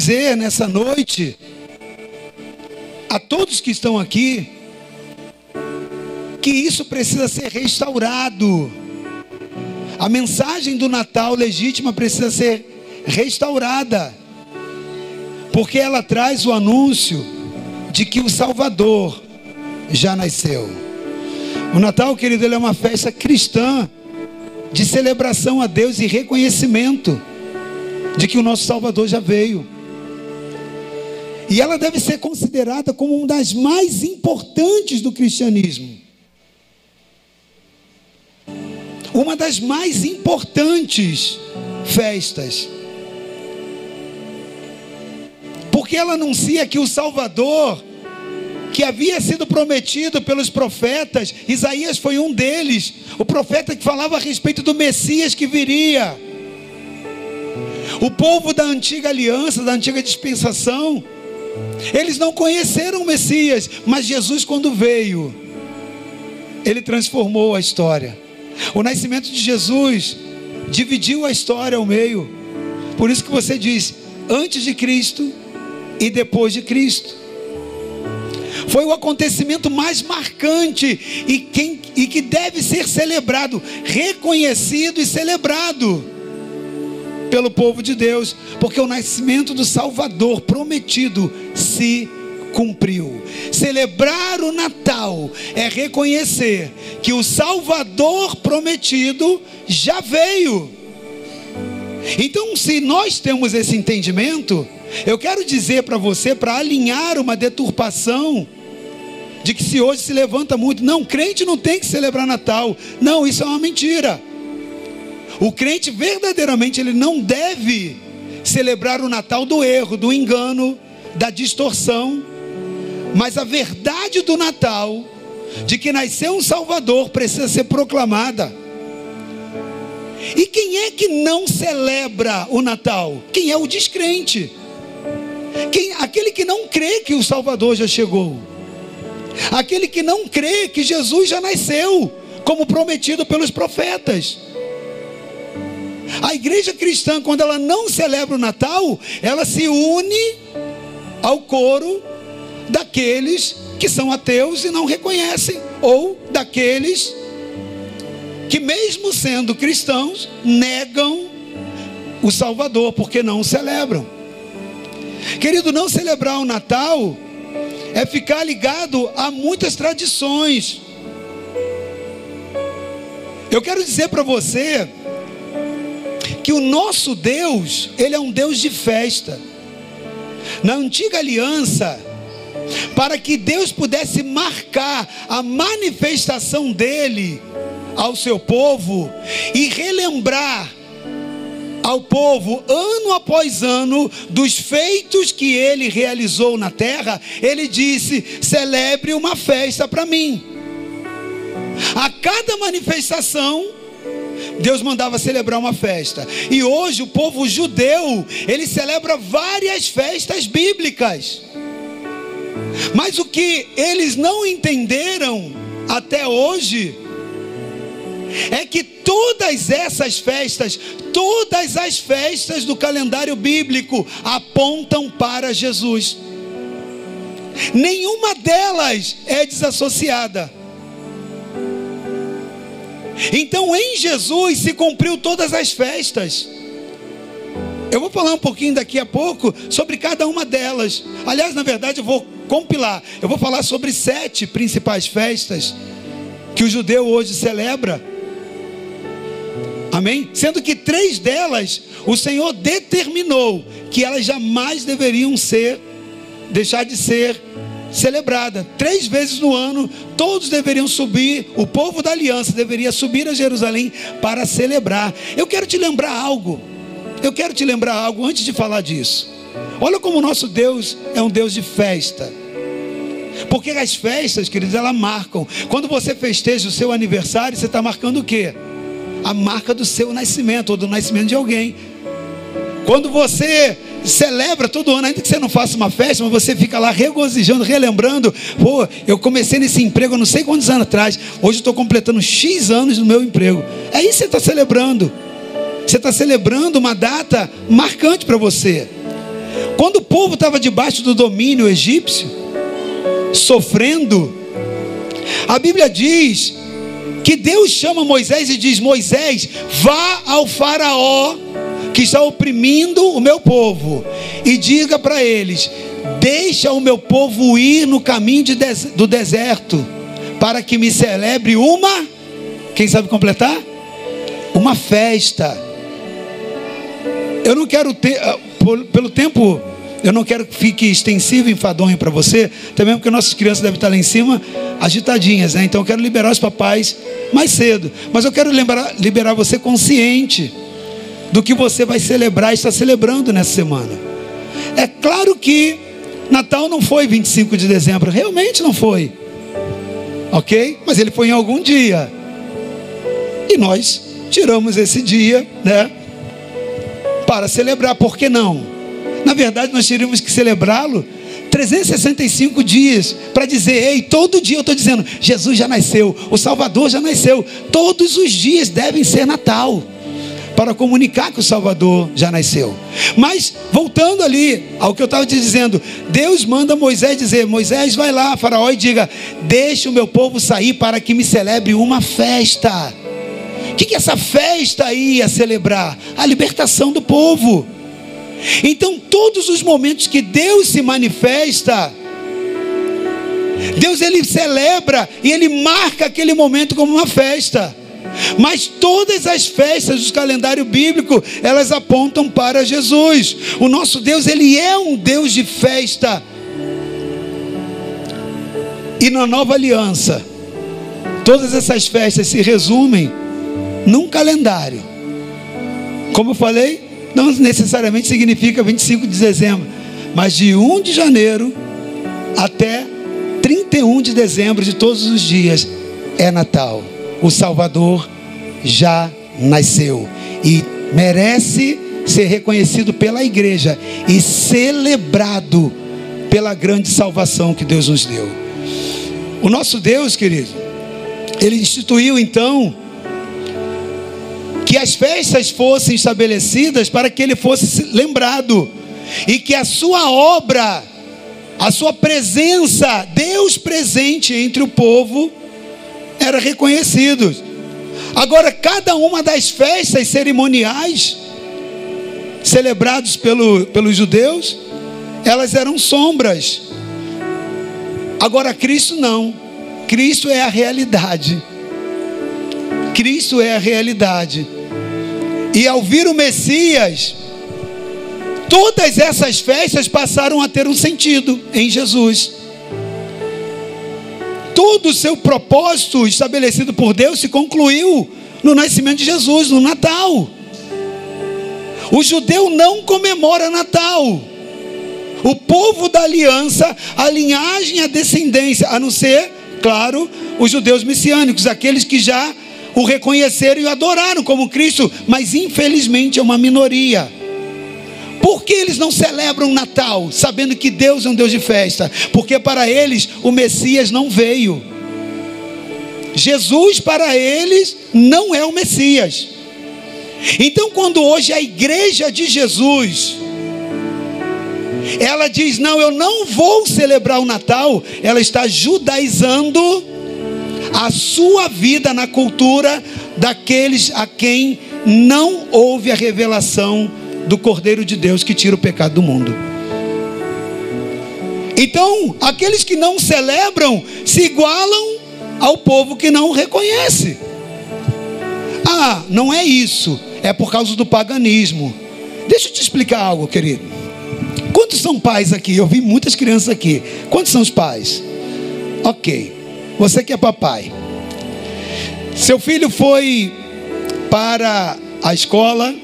dizer nessa noite, a todos que estão aqui, que isso precisa ser restaurado. A mensagem do Natal legítima precisa ser restaurada, porque ela traz o anúncio de que o Salvador já nasceu. O Natal, querido, ele é uma festa cristã de celebração a Deus e reconhecimento de que o nosso Salvador já veio. E ela deve ser considerada como uma das mais importantes do cristianismo. Uma das mais importantes festas. Porque ela anuncia que o Salvador, que havia sido prometido pelos profetas, Isaías foi um deles, o profeta que falava a respeito do Messias que viria. O povo da antiga aliança, da antiga dispensação, eles não conheceram o Messias, mas Jesus, quando veio, ele transformou a história. O nascimento de Jesus dividiu a história ao meio. Por isso que você diz antes de Cristo e depois de Cristo. Foi o acontecimento mais marcante e, quem, e que deve ser celebrado, reconhecido e celebrado pelo povo de Deus, porque o nascimento do Salvador prometido se cumpriu. Celebrar o Natal é reconhecer que o Salvador prometido já veio. Então, se nós temos esse entendimento, eu quero dizer para você, para alinhar uma deturpação, de que se hoje se levanta muito, não, crente não tem que celebrar Natal. Não, isso é uma mentira. O crente verdadeiramente ele não deve celebrar o Natal do erro, do engano, da distorção, mas a verdade do Natal, de que nasceu um Salvador, precisa ser proclamada. E quem é que não celebra o Natal? Quem é o descrente? Quem, aquele que não crê que o Salvador já chegou. Aquele que não crê que Jesus já nasceu, como prometido pelos profetas. A igreja cristã, quando ela não celebra o Natal, ela se une ao coro daqueles que são ateus e não reconhecem, ou daqueles que, mesmo sendo cristãos, negam o Salvador, porque não o celebram. Querido, não celebrar o Natal é ficar ligado a muitas tradições. Eu quero dizer para você que o nosso Deus, ele é um Deus de festa. Na antiga aliança, para que Deus pudesse marcar a manifestação dele ao seu povo e relembrar ao povo, ano após ano, dos feitos que ele realizou na terra, ele disse: celebre uma festa para mim. A cada manifestação, Deus mandava celebrar uma festa. E hoje o povo judeu, ele celebra várias festas bíblicas. Mas o que eles não entenderam até hoje é que todas essas festas, todas as festas do calendário bíblico apontam para Jesus. Nenhuma delas é desassociada. Então em Jesus se cumpriu todas as festas. Eu vou falar um pouquinho daqui a pouco sobre cada uma delas. Aliás, na verdade, eu vou compilar. Eu vou falar sobre sete principais festas que o judeu hoje celebra. Amém? Sendo que três delas o Senhor determinou que elas jamais deveriam ser, deixar de ser celebrada. Três vezes no ano, todos deveriam subir, o povo da aliança deveria subir a Jerusalém para celebrar. Eu quero te lembrar algo. Eu quero te lembrar algo antes de falar disso. Olha como o nosso Deus é um Deus de festa. Porque as festas, queridos, elas marcam. Quando você festeja o seu aniversário, você está marcando o quê? A marca do seu nascimento ou do nascimento de alguém. Quando você celebra todo ano, ainda que você não faça uma festa, mas você fica lá regozijando, relembrando. Pô, eu comecei nesse emprego não sei quantos anos atrás. Hoje estou completando X anos no meu emprego. É isso que você está celebrando. Você está celebrando uma data marcante para você. Quando o povo estava debaixo do domínio egípcio, sofrendo, a Bíblia diz que Deus chama Moisés e diz: Moisés, vá ao Faraó que está oprimindo o meu povo e diga para eles: deixa o meu povo ir no caminho de des do deserto para que me celebre uma, quem sabe completar? Uma festa. Eu não quero ter, ah, pelo tempo eu não quero que fique extensivo e enfadonho para você, também porque nossas crianças devem estar lá em cima agitadinhas, né? Então eu quero liberar os papais mais cedo. Mas eu quero liberar, liberar você consciente do que você vai celebrar e está celebrando nessa semana. É claro que Natal não foi 25 de dezembro, realmente não foi. Ok? Mas ele foi em algum dia. E nós tiramos esse dia, né? Para celebrar, por que não? Na verdade, nós teríamos que celebrá-lo 365 dias para dizer: ei, todo dia eu estou dizendo, Jesus já nasceu, o Salvador já nasceu. Todos os dias devem ser Natal para comunicar que o Salvador já nasceu. Mas voltando ali ao que eu estava te dizendo, Deus manda Moisés dizer: Moisés, vai lá, Faraó, e diga: Deixa o meu povo sair para que me celebre uma festa. O que, que essa festa ia celebrar? A libertação do povo. Então, todos os momentos que Deus se manifesta, Deus ele celebra e ele marca aquele momento como uma festa. Mas todas as festas do calendário bíblico, elas apontam para Jesus. O nosso Deus, ele é um Deus de festa. E na nova aliança, todas essas festas se resumem num calendário. Como eu falei, não necessariamente significa 25 de dezembro, mas de 1 de janeiro até 31 de dezembro de todos os dias é Natal. O Salvador já nasceu e merece ser reconhecido pela igreja e celebrado pela grande salvação que Deus nos deu. O nosso Deus, querido, ele instituiu então que as festas fossem estabelecidas para que ele fosse lembrado e que a sua obra, a sua presença, Deus presente entre o povo, era reconhecido. Agora, cada uma das festas cerimoniais celebradas pelo, pelos judeus, elas eram sombras. Agora, Cristo não. Cristo é a realidade. Cristo é a realidade. E ao vir o Messias, todas essas festas passaram a ter um sentido em Jesus. Todo o seu propósito estabelecido por Deus se concluiu no nascimento de Jesus, no Natal. O judeu não comemora Natal. O povo da aliança, a linhagem, a descendência, a não ser, claro, os judeus messiânicos, aqueles que já o reconheceram e o adoraram como Cristo, mas infelizmente é uma minoria. Por que eles não celebram Natal, sabendo que Deus é um Deus de festa? Porque para eles o Messias não veio. Jesus para eles não é o Messias. Então, quando hoje a igreja de Jesus, ela diz: Não, eu não vou celebrar o Natal, ela está judaizando a sua vida na cultura daqueles a quem não houve a revelação do Cordeiro de Deus que tira o pecado do mundo. Então, aqueles que não celebram se igualam ao povo que não reconhece. Ah, não é isso, é por causa do paganismo. Deixa eu te explicar algo, querido. Quantos são pais aqui? Eu vi muitas crianças aqui. Quantos são os pais? Ok. Você que é papai. Seu filho foi para a escola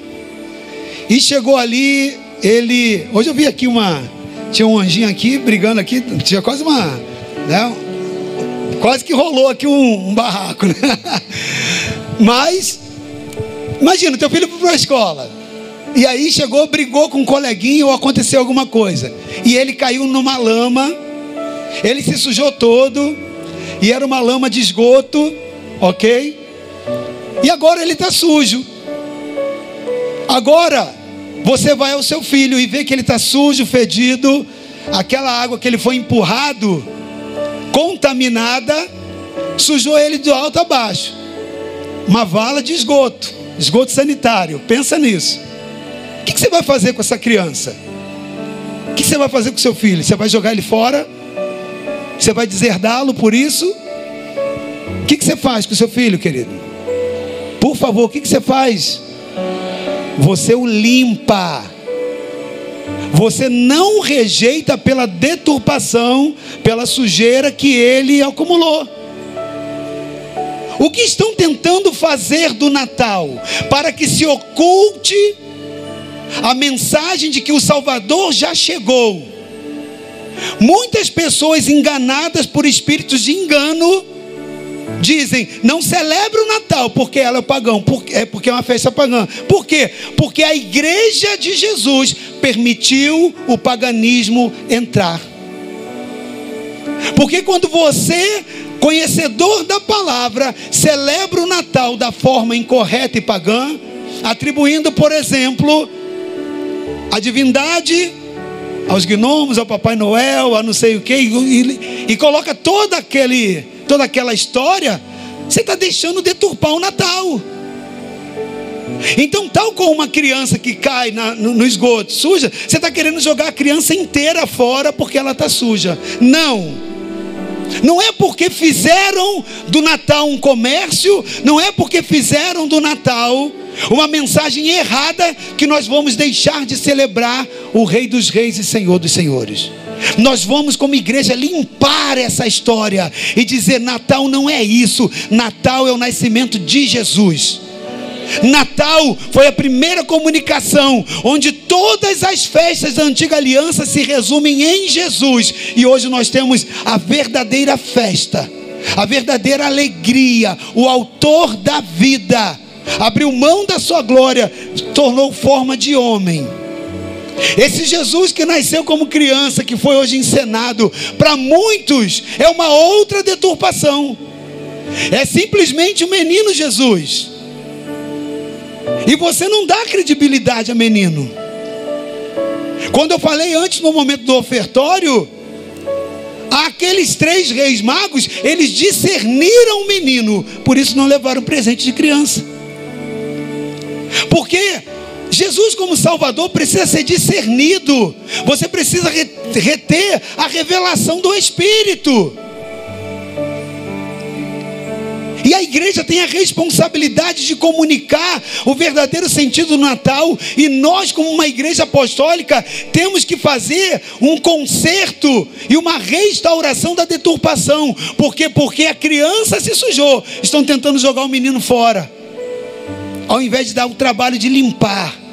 e chegou ali, ele. Hoje eu vi aqui uma. Tinha um anjinho aqui brigando aqui, tinha quase uma. Né, quase que rolou aqui um, um barraco, né? Mas, imagina, teu filho foi para a escola. E aí chegou, brigou com um coleguinha ou aconteceu alguma coisa. E ele caiu numa lama, ele se sujou todo, e era uma lama de esgoto, ok? E agora ele está sujo. Agora, você vai ao seu filho e vê que ele está sujo, fedido, aquela água que ele foi empurrado, contaminada, sujou ele de alto a baixo. Uma vala de esgoto, esgoto sanitário. Pensa nisso. O que você vai fazer com essa criança? O que você vai fazer com seu filho? Você vai jogar ele fora? Você vai deserdá-lo por isso? O que você faz com seu filho, querido? Por favor, o que você faz? Você o limpa. Você não rejeita pela deturpação, pela sujeira que ele acumulou. O que estão tentando fazer do Natal para que se oculte a mensagem de que o Salvador já chegou? Muitas pessoas enganadas por espíritos de engano dizem: não celebra o Natal porque ela é pagão, porque, é porque é uma festa pagã. Por quê? Porque a igreja de Jesus permitiu o paganismo entrar. Porque quando você, conhecedor da palavra, celebra o Natal da forma incorreta e pagã, atribuindo, por exemplo, a divindade aos gnomos, ao Papai Noel, a não sei o que, e, e, coloca toda aquele, toda aquela história, você está deixando deturpar o Natal. Então, tal como uma criança que cai na, no, no, esgoto suja, você está querendo jogar a criança inteira fora porque ela está suja. Não. Não é porque fizeram do Natal um comércio, não é porque fizeram do Natal uma mensagem errada que nós vamos deixar de celebrar o Rei dos Reis e Senhor dos Senhores. Nós vamos, como igreja, limpar essa história e dizer: Natal não é isso, Natal é o nascimento de Jesus. Natal foi a primeira comunicação onde todas as festas da antiga aliança se resumem em Jesus, e hoje nós temos a verdadeira festa, a verdadeira alegria, o autor da vida abriu mão da sua glória, tornou forma de homem. Esse Jesus que nasceu como criança, que foi hoje encenado, para muitos é uma outra deturpação. É simplesmente o menino Jesus. E você não dá credibilidade a menino. Quando eu falei antes no momento do ofertório, aqueles três reis magos, eles discerniram o menino, por isso não levaram presente de criança. Porque Jesus, como Salvador, precisa ser discernido. Você precisa reter a revelação do Espírito. E a igreja tem a responsabilidade de comunicar o verdadeiro sentido do Natal. E nós, como uma igreja apostólica, temos que fazer um conserto e uma restauração da deturpação. Por quê? Porque a criança se sujou. Estão tentando jogar o menino fora ao invés de dar o trabalho de limpar,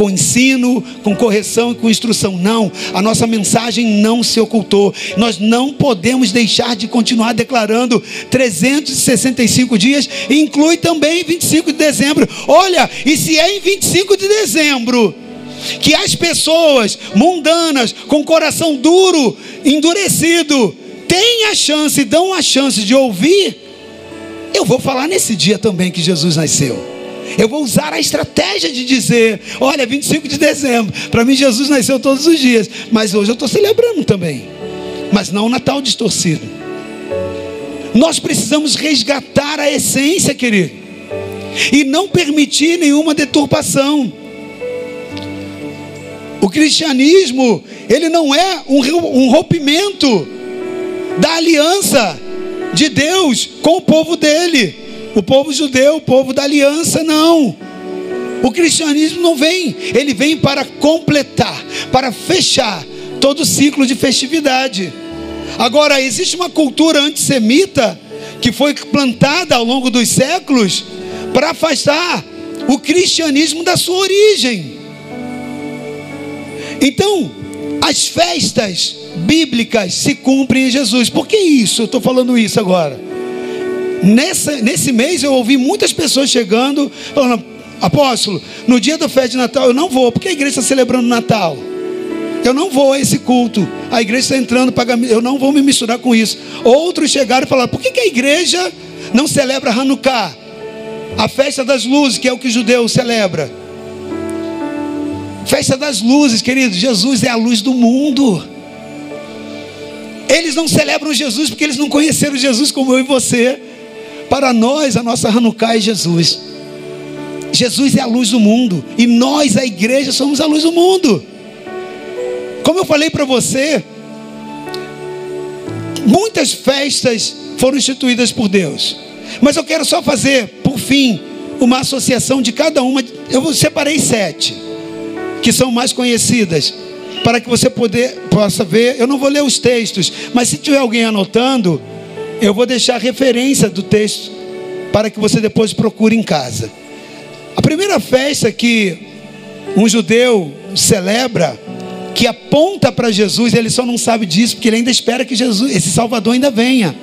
com ensino, com correção e com instrução. Não, a nossa mensagem não se ocultou. Nós não podemos deixar de continuar declarando 365 dias, inclui também 25 de dezembro. Olha, e se é em 25 de dezembro que as pessoas mundanas, com coração duro, endurecido, têm a chance, dão a chance de ouvir, eu vou falar nesse dia também que Jesus nasceu. Eu vou usar a estratégia de dizer: olha, 25 de dezembro, para mim Jesus nasceu todos os dias, mas hoje eu estou celebrando também, mas não o Natal distorcido. Nós precisamos resgatar a essência, querido, e não permitir nenhuma deturpação. O cristianismo, ele não é um rompimento da aliança de Deus com o povo dele o povo judeu, o povo da aliança, não. O cristianismo não vem, ele vem para completar, para fechar todo o ciclo de festividade. Agora, existe uma cultura antissemita que foi plantada ao longo dos séculos para afastar o cristianismo da sua origem. Então, as festas bíblicas se cumprem em Jesus. Por que isso? Eu estou falando isso agora. Nessa, nesse mês eu ouvi muitas pessoas chegando, falando, apóstolo, no dia da festa de Natal eu não vou, porque a igreja está celebrando Natal. Eu não vou a esse culto. A igreja está entrando, paga, eu não vou me misturar com isso. Outros chegaram e falaram: por que, que a igreja não celebra Hanukkah? A festa das luzes, que é o que o judeu celebra. Festa das luzes, queridos. Jesus é a luz do mundo. Eles não celebram Jesus porque eles não conheceram Jesus como eu e você. Para nós, a nossa Hanukkah é Jesus. Jesus é a luz do mundo. E nós, a igreja, somos a luz do mundo. Como eu falei para você, muitas festas foram instituídas por Deus. Mas eu quero só fazer, por fim, uma associação de cada uma. Eu separei sete, que são mais conhecidas para que você poder, possa ver. Eu não vou ler os textos, mas se tiver alguém anotando, eu vou deixar referência do texto para que você depois procure em casa. A primeira festa que um judeu celebra, que aponta para Jesus, ele só não sabe disso porque ele ainda espera que Jesus, esse Salvador ainda venha.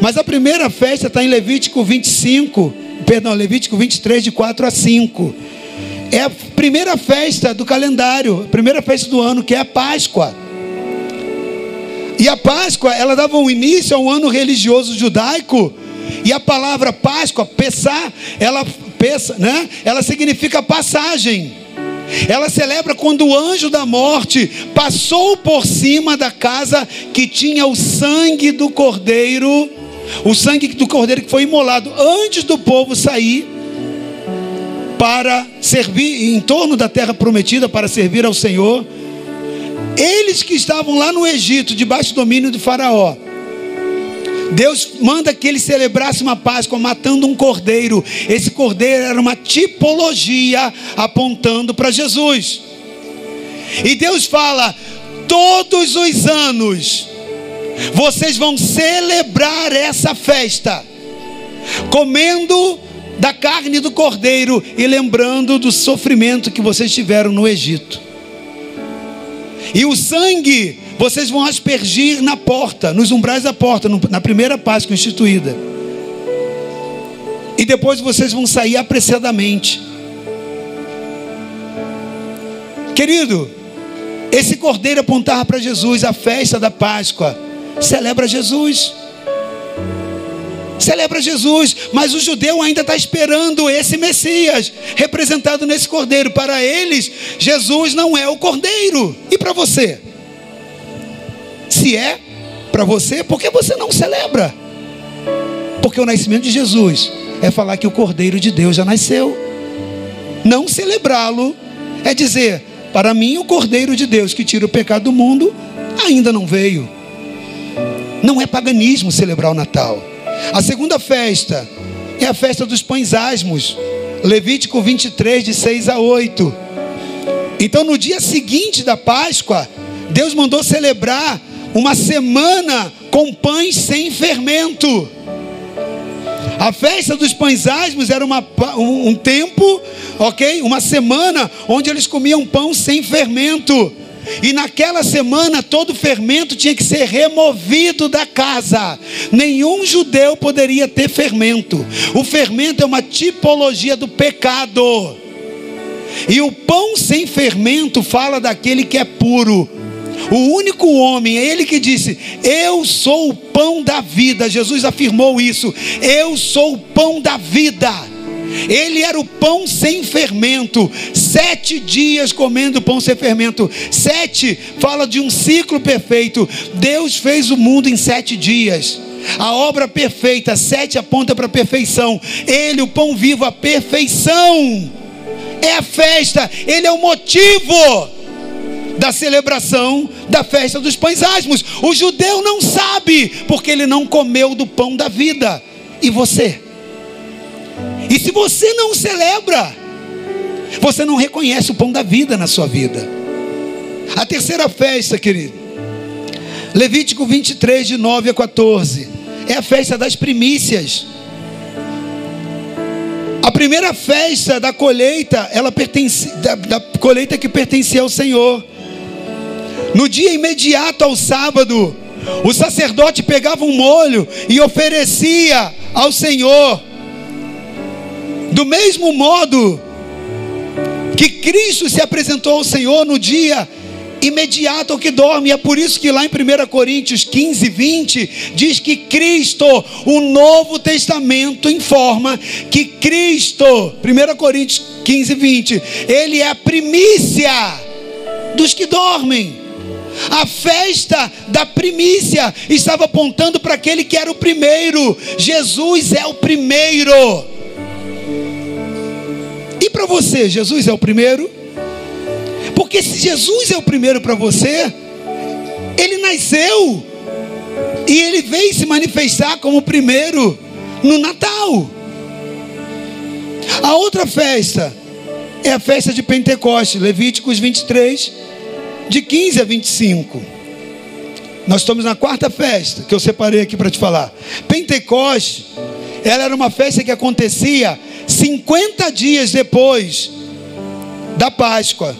Mas a primeira festa está em Levítico 25, perdão, Levítico 23, de 4 a 5 é a primeira festa do calendário, a primeira festa do ano, que é a Páscoa. E a Páscoa, ela dava um início a um ano religioso judaico. E a palavra Páscoa, pesar, ela pesa, né? Ela significa passagem. Ela celebra quando o anjo da morte passou por cima da casa que tinha o sangue do cordeiro, o sangue do cordeiro que foi imolado antes do povo sair para servir em torno da terra prometida para servir ao Senhor. Eles que estavam lá no Egito, debaixo do domínio de Faraó. Deus manda que eles celebrassem uma Páscoa matando um cordeiro. Esse cordeiro era uma tipologia apontando para Jesus. E Deus fala: todos os anos vocês vão celebrar essa festa, comendo da carne do cordeiro e lembrando do sofrimento que vocês tiveram no Egito. E o sangue vocês vão aspergir na porta, nos umbrais da porta, na primeira Páscoa instituída. E depois vocês vão sair apressadamente. Querido, esse cordeiro apontava para Jesus, a festa da Páscoa celebra Jesus celebra Jesus, mas o judeu ainda está esperando esse Messias, representado nesse cordeiro. Para eles, Jesus não é o cordeiro. E para você? Se é para você, por que você não celebra? Porque o nascimento de Jesus é falar que o cordeiro de Deus já nasceu. Não celebrá-lo é dizer: para mim, o cordeiro de Deus que tira o pecado do mundo ainda não veio. Não é paganismo celebrar o Natal. A segunda festa é a festa dos pães asmos. Levítico 23, de 6 a 8. Então, no dia seguinte da Páscoa, Deus mandou celebrar uma semana com pães sem fermento. A festa dos pães asmos era uma, um, um tempo, ok? Uma semana onde eles comiam pão sem fermento. E naquela semana todo fermento tinha que ser removido da casa. Nenhum judeu poderia ter fermento. O fermento é uma tipologia do pecado. E o pão sem fermento fala daquele que é puro. O único homem, é ele que disse: Eu sou o pão da vida. Jesus afirmou isso. Eu sou o pão da vida. Ele era o pão sem fermento. Sete dias comendo pão sem fermento. Sete fala de um ciclo perfeito. Deus fez o mundo em sete dias. A obra perfeita, sete aponta para a perfeição. Ele, o pão vivo, a perfeição. É a festa, ele é o motivo da celebração da festa dos pães asmos. O judeu não sabe, porque ele não comeu do pão da vida. E você? E se você não celebra, você não reconhece o pão da vida na sua vida. A terceira festa, querido, Levítico 23, de 9 a 14, é a festa das primícias. A primeira festa da colheita, ela pertence, da, da colheita que pertencia ao Senhor. No dia imediato ao sábado, o sacerdote pegava um molho e oferecia ao Senhor. Do mesmo modo que Cristo se apresentou ao Senhor no dia imediato ao que dorme. É por isso que lá em 1 Coríntios 15, 20, diz que Cristo, o Novo Testamento informa que Cristo, 1 Coríntios 15, 20, Ele é a primícia dos que dormem. A festa da primícia estava apontando para aquele que era o primeiro. Jesus é o primeiro. Para você, Jesus é o primeiro? Porque se Jesus é o primeiro para você, ele nasceu e ele veio se manifestar como o primeiro no Natal. A outra festa é a festa de Pentecostes, Levíticos 23, de 15 a 25. Nós estamos na quarta festa que eu separei aqui para te falar. Pentecostes, ela era uma festa que acontecia 50 dias depois da Páscoa.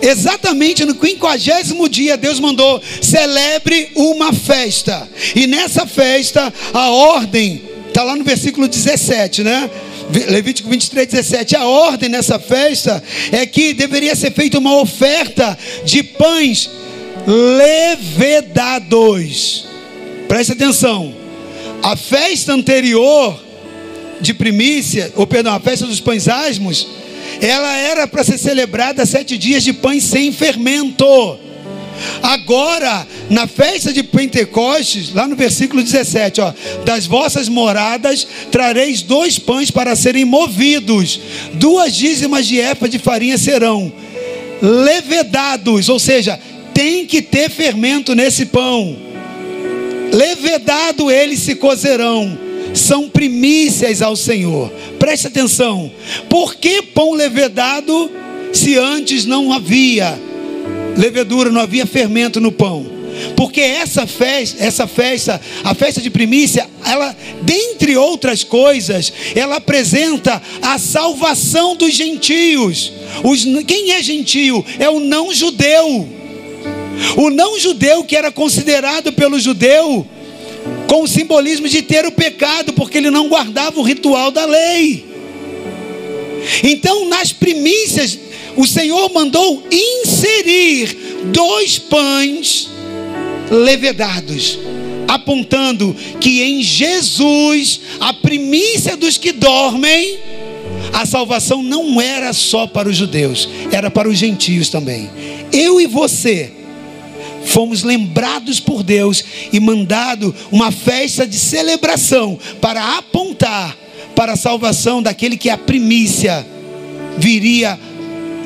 Exatamente no quinquagésimo dia, Deus mandou: celebre uma festa. E nessa festa, a ordem, está lá no versículo 17, né? Levítico 23, 17. A ordem nessa festa é que deveria ser feita uma oferta de pães levedados. Preste atenção. A festa anterior de primícia, ou perdão, a festa dos pães asmos, ela era para ser celebrada sete dias de pães sem fermento. Agora, na festa de Pentecostes, lá no versículo 17, ó, das vossas moradas trareis dois pães para serem movidos, duas dízimas de efa de farinha serão levedados, ou seja, tem que ter fermento nesse pão. Levedado eles se cozerão são primícias ao Senhor. Preste atenção. Por que pão levedado se antes não havia levedura, não havia fermento no pão? Porque essa festa, essa festa, a festa de primícia, ela, dentre outras coisas, ela apresenta a salvação dos gentios. Os, quem é gentio? É o não judeu. O não judeu que era considerado pelo judeu com o simbolismo de ter o pecado, porque ele não guardava o ritual da lei. Então, nas primícias, o Senhor mandou inserir dois pães levedados, apontando que em Jesus, a primícia dos que dormem, a salvação não era só para os judeus, era para os gentios também. Eu e você fomos lembrados por Deus e mandado uma festa de celebração para apontar para a salvação daquele que a primícia viria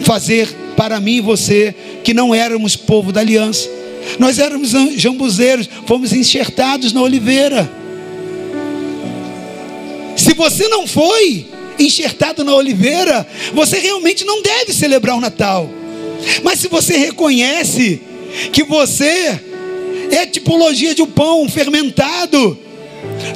fazer para mim e você, que não éramos povo da aliança. Nós éramos jambuzeiros, fomos enxertados na oliveira. Se você não foi enxertado na oliveira, você realmente não deve celebrar o Natal. Mas se você reconhece que você é tipologia de um pão fermentado,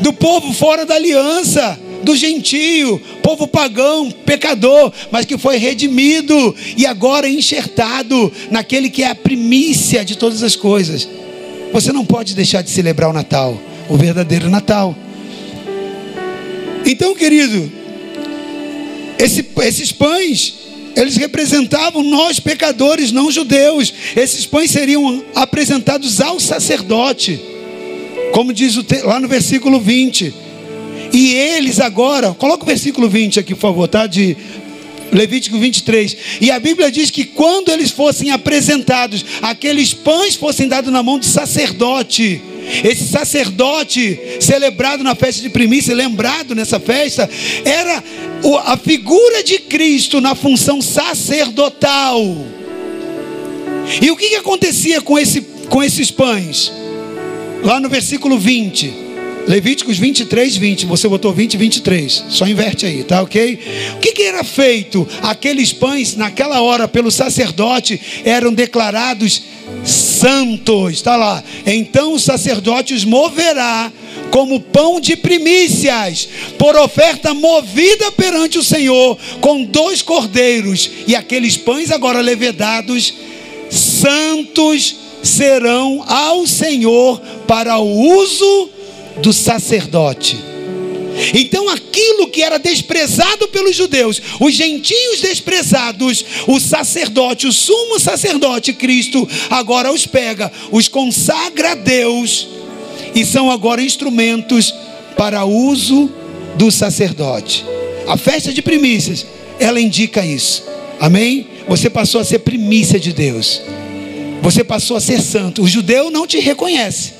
do povo fora da aliança, do gentio, povo pagão, pecador, mas que foi redimido e agora enxertado naquele que é a primícia de todas as coisas. Você não pode deixar de celebrar o Natal, o verdadeiro Natal. Então, querido, esse, esses pães eles representavam nós pecadores não judeus. Esses pães seriam apresentados ao sacerdote, como diz lá no versículo 20. E eles agora, coloca o versículo 20 aqui, por favor, tá? De Levítico 23. E a Bíblia diz que quando eles fossem apresentados, aqueles pães fossem dados na mão do sacerdote. Esse sacerdote celebrado na festa de primícia, lembrado nessa festa, era a figura de Cristo na função sacerdotal. E o que, que acontecia com, esse, com esses pães? Lá no versículo 20. Levíticos 23, 20. Você botou 20, 23. Só inverte aí, tá ok? O que, que era feito? Aqueles pães, naquela hora, pelo sacerdote, eram declarados santos. Está lá. Então o sacerdote os moverá como pão de primícias, por oferta movida perante o Senhor, com dois cordeiros, e aqueles pães agora levedados, santos serão ao Senhor para o uso do sacerdote. Então, aquilo que era desprezado pelos judeus, os gentios desprezados, o sacerdote, o sumo sacerdote Cristo, agora os pega, os consagra a Deus e são agora instrumentos para uso do sacerdote. A festa de primícias, ela indica isso. Amém? Você passou a ser primícia de Deus. Você passou a ser santo. O judeu não te reconhece.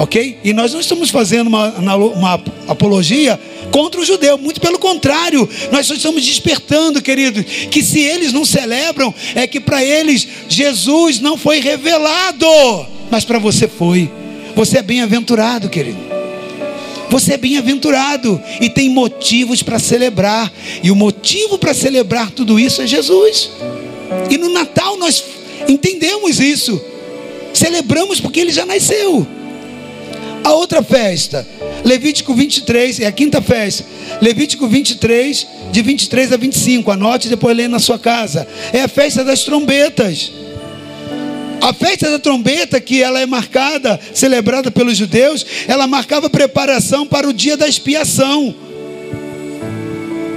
Ok? E nós não estamos fazendo uma, uma apologia contra o judeu, muito pelo contrário, nós só estamos despertando, querido, que se eles não celebram, é que para eles Jesus não foi revelado, mas para você foi. Você é bem-aventurado, querido. Você é bem-aventurado e tem motivos para celebrar, e o motivo para celebrar tudo isso é Jesus. E no Natal nós entendemos isso, celebramos porque ele já nasceu. A outra festa, Levítico 23, é a quinta festa. Levítico 23, de 23 a 25. Anote e depois lê na sua casa. É a festa das trombetas. A festa da trombeta, que ela é marcada, celebrada pelos judeus, ela marcava preparação para o dia da expiação.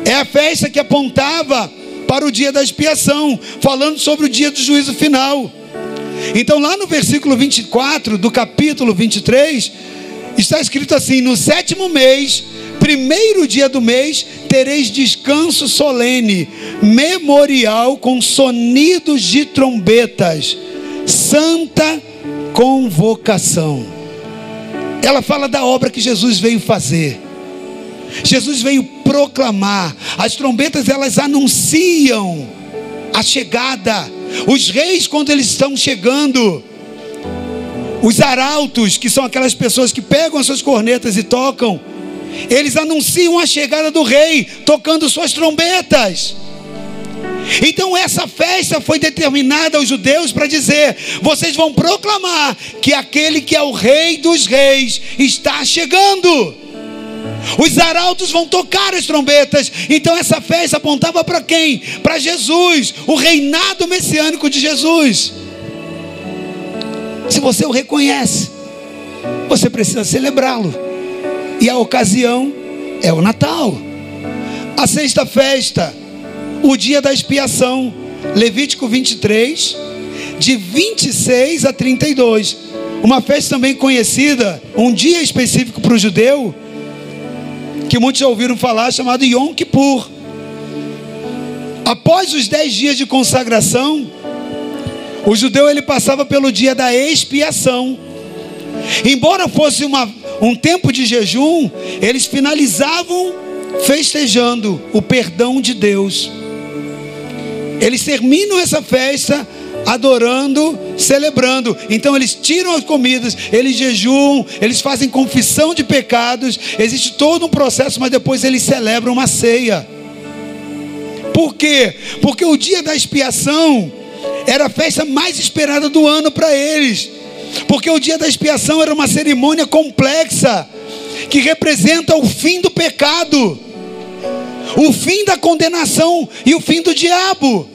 É a festa que apontava para o dia da expiação, falando sobre o dia do juízo final. Então, lá no versículo 24 do capítulo 23, está escrito assim: No sétimo mês, primeiro dia do mês, tereis descanso solene, memorial com sonidos de trombetas, santa convocação. Ela fala da obra que Jesus veio fazer. Jesus veio proclamar. As trombetas elas anunciam a chegada. Os reis quando eles estão chegando, os arautos, que são aquelas pessoas que pegam as suas cornetas e tocam, eles anunciam a chegada do rei, tocando suas trombetas. Então essa festa foi determinada aos judeus para dizer: vocês vão proclamar que aquele que é o rei dos reis está chegando. Os arautos vão tocar as trombetas. Então essa festa apontava para quem? Para Jesus, o reinado messiânico de Jesus. Se você o reconhece, você precisa celebrá-lo. E a ocasião é o Natal. A sexta festa, o dia da expiação, Levítico 23, de 26 a 32. Uma festa também conhecida, um dia específico para o judeu, que muitos já ouviram falar, chamado Yom Kippur. Após os dez dias de consagração, o judeu ele passava pelo dia da expiação. Embora fosse uma, um tempo de jejum, eles finalizavam festejando o perdão de Deus. Eles terminam essa festa adorando, celebrando. Então eles tiram as comidas, eles jejuam, eles fazem confissão de pecados. Existe todo um processo, mas depois eles celebram uma ceia. Por quê? Porque o dia da expiação era a festa mais esperada do ano para eles, porque o dia da expiação era uma cerimônia complexa que representa o fim do pecado, o fim da condenação e o fim do diabo.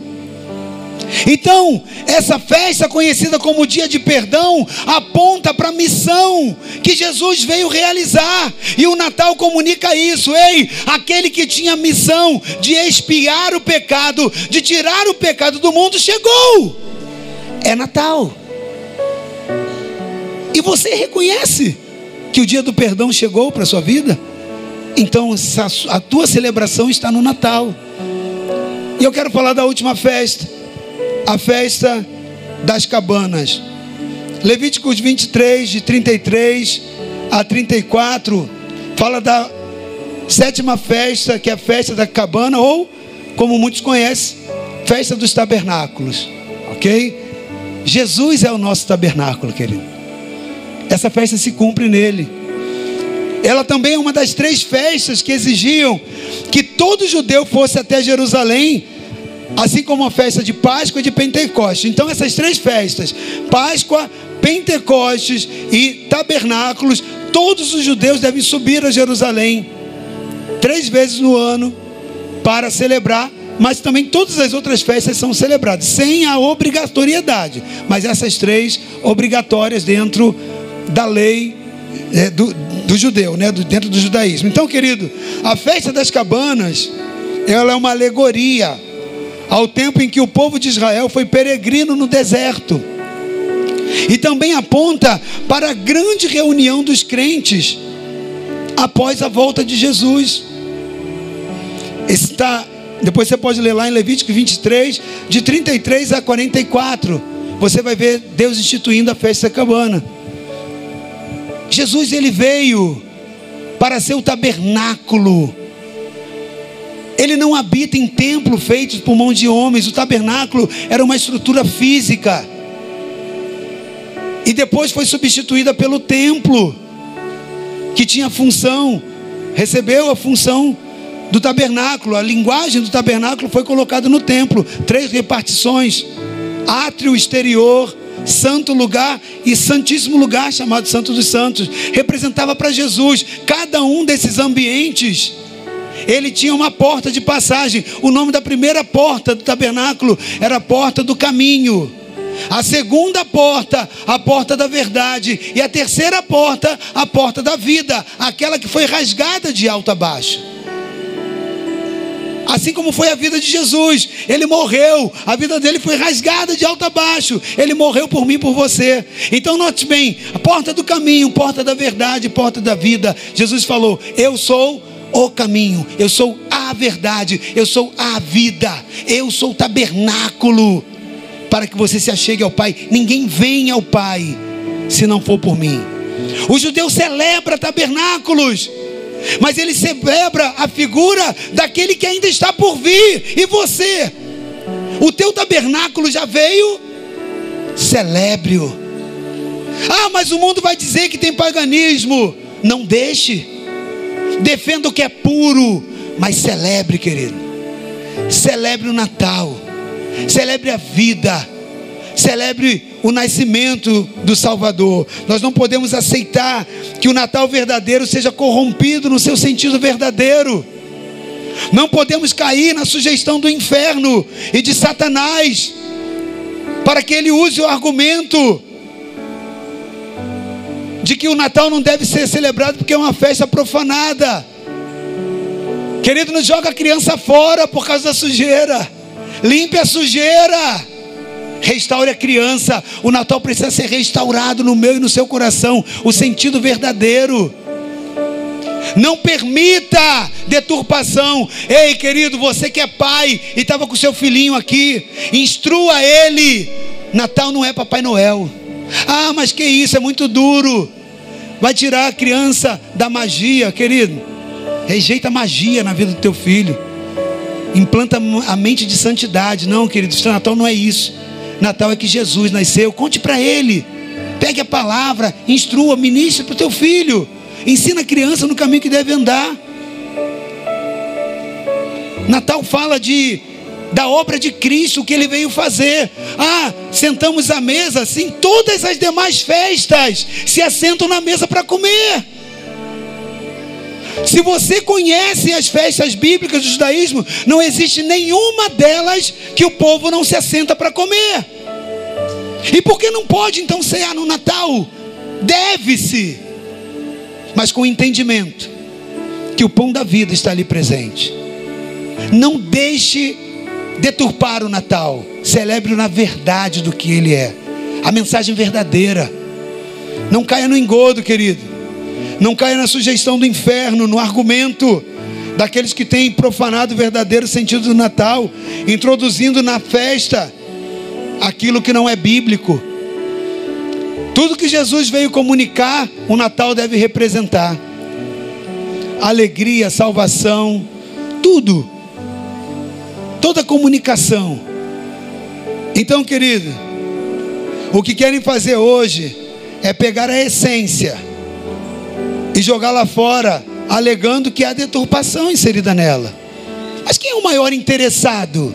Então, essa festa conhecida como dia de perdão aponta para a missão que Jesus veio realizar, e o Natal comunica isso. Ei, aquele que tinha a missão de expiar o pecado, de tirar o pecado do mundo, chegou. É Natal. E você reconhece que o dia do perdão chegou para a sua vida? Então, a tua celebração está no Natal. E eu quero falar da última festa a festa das cabanas. Levíticos 23, de 33 a 34, fala da sétima festa, que é a festa da cabana, ou, como muitos conhecem, festa dos tabernáculos. Ok? Jesus é o nosso tabernáculo, querido. Essa festa se cumpre nele. Ela também é uma das três festas que exigiam que todo judeu fosse até Jerusalém assim como a festa de Páscoa e de Pentecostes. Então, essas três festas, Páscoa, Pentecostes e Tabernáculos, todos os judeus devem subir a Jerusalém três vezes no ano para celebrar, mas também todas as outras festas são celebradas, sem a obrigatoriedade, mas essas três obrigatórias dentro da lei é, do, do judeu, né? Do, dentro do judaísmo. Então, querido, a festa das cabanas, ela é uma alegoria ao tempo em que o povo de Israel foi peregrino no deserto. E também aponta para a grande reunião dos crentes após a volta de Jesus. Está, depois você pode ler lá em Levítico 23, de 33 a 44. Você vai ver Deus instituindo a festa cabana. Jesus ele veio para ser o tabernáculo. Ele não habita em templo feito por mão de homens. O tabernáculo era uma estrutura física. E depois foi substituída pelo templo, que tinha função, recebeu a função do tabernáculo. A linguagem do tabernáculo foi colocada no templo. Três repartições: átrio exterior, santo lugar e santíssimo lugar, chamado Santo dos Santos. Representava para Jesus cada um desses ambientes. Ele tinha uma porta de passagem. O nome da primeira porta do tabernáculo era a porta do caminho. A segunda porta, a porta da verdade. E a terceira porta, a porta da vida. Aquela que foi rasgada de alto a baixo. Assim como foi a vida de Jesus, ele morreu, a vida dele foi rasgada de alto a baixo, ele morreu por mim e por você. Então, note bem: a porta do caminho, porta da verdade, porta da vida. Jesus falou: Eu sou o caminho, eu sou a verdade, eu sou a vida, eu sou o tabernáculo para que você se achegue ao Pai. Ninguém vem ao Pai se não for por mim. O judeu celebra tabernáculos, mas ele celebra a figura daquele que ainda está por vir. E você, o teu tabernáculo já veio? Celebre-o. Ah, mas o mundo vai dizer que tem paganismo. Não deixe. Defenda o que é puro, mas celebre, querido. Celebre o Natal celebre a vida, celebre o nascimento do Salvador. Nós não podemos aceitar que o Natal verdadeiro seja corrompido no seu sentido verdadeiro. Não podemos cair na sugestão do inferno e de Satanás, para que ele use o argumento de que o Natal não deve ser celebrado porque é uma festa profanada. Querido, não joga a criança fora por causa da sujeira. Limpe a sujeira. Restaure a criança. O Natal precisa ser restaurado no meu e no seu coração. O sentido verdadeiro. Não permita deturpação. Ei, querido, você que é pai e estava com seu filhinho aqui, instrua ele. Natal não é Papai Noel. Ah, mas que isso, é muito duro. Vai tirar a criança da magia, querido. Rejeita a magia na vida do teu filho implanta a mente de santidade. Não, querido, Natal não é isso. Natal é que Jesus nasceu. Conte para ele. Pegue a palavra, instrua, ministre para o teu filho. Ensina a criança no caminho que deve andar. Natal fala de da obra de Cristo que ele veio fazer. Ah, sentamos à mesa, sim, todas as demais festas se assentam na mesa para comer. Se você conhece as festas bíblicas do judaísmo, não existe nenhuma delas que o povo não se assenta para comer. E por que não pode então cear no Natal? Deve-se, mas com entendimento que o pão da vida está ali presente. Não deixe deturpar o Natal. Celebre na verdade do que ele é. A mensagem verdadeira. Não caia no engodo, querido. Não caia na sugestão do inferno, no argumento daqueles que têm profanado o verdadeiro sentido do Natal, introduzindo na festa aquilo que não é bíblico. Tudo que Jesus veio comunicar, o Natal deve representar. Alegria, salvação, tudo. Toda comunicação. Então, querido, o que querem fazer hoje é pegar a essência e jogar lá fora, alegando que há deturpação inserida nela. Mas quem é o maior interessado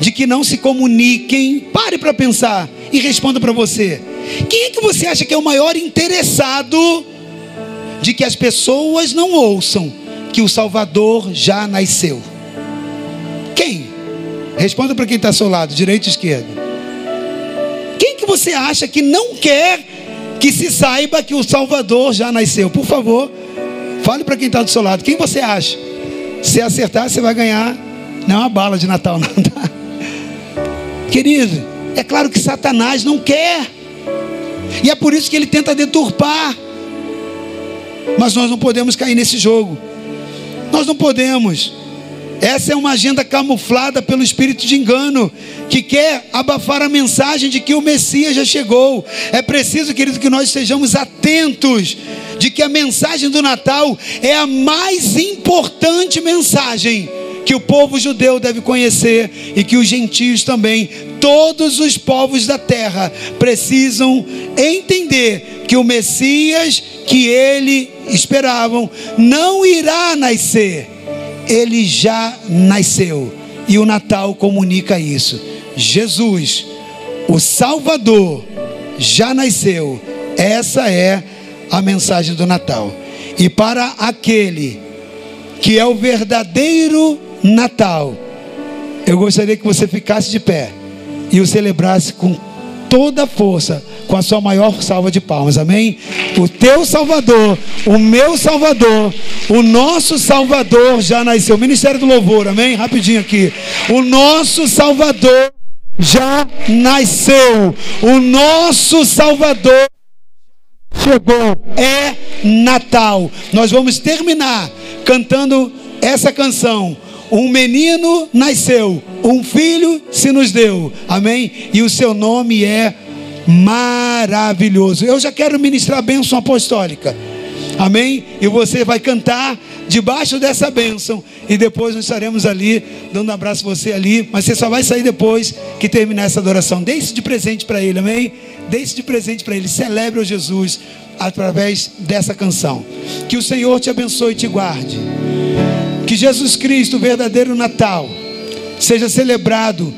de que não se comuniquem? Pare para pensar e responda para você. Quem é que você acha que é o maior interessado de que as pessoas não ouçam que o Salvador já nasceu? Responda para quem está ao seu lado, direita e esquerda. Quem que você acha que não quer que se saiba que o Salvador já nasceu. Por favor, fale para quem está do seu lado. Quem você acha? Se acertar, você vai ganhar. Não é uma bala de Natal, não. Tá? Querido, é claro que Satanás não quer. E é por isso que ele tenta deturpar. Mas nós não podemos cair nesse jogo. Nós não podemos. Essa é uma agenda camuflada pelo espírito de engano, que quer abafar a mensagem de que o Messias já chegou. É preciso, querido, que nós estejamos atentos de que a mensagem do Natal é a mais importante mensagem que o povo judeu deve conhecer e que os gentios também, todos os povos da terra, precisam entender que o Messias que ele esperavam não irá nascer ele já nasceu. E o Natal comunica isso. Jesus, o Salvador, já nasceu. Essa é a mensagem do Natal. E para aquele que é o verdadeiro Natal, eu gostaria que você ficasse de pé e o celebrasse com toda a força com a sua maior salva de palmas, amém? O teu Salvador, o meu Salvador, o nosso Salvador já nasceu. Ministério do Louvor, amém? Rapidinho aqui. O nosso Salvador já nasceu. O nosso Salvador chegou. É Natal. Nós vamos terminar cantando essa canção. Um menino nasceu, um filho se nos deu. Amém? E o seu nome é maravilhoso. Eu já quero ministrar a bênção apostólica. Amém? E você vai cantar debaixo dessa bênção. E depois nós estaremos ali, dando um abraço a você ali. Mas você só vai sair depois que terminar essa adoração. Isso de presente para ele, amém? Isso de presente para ele. Celebre o Jesus através dessa canção. Que o Senhor te abençoe e te guarde. Que Jesus Cristo, o verdadeiro Natal, seja celebrado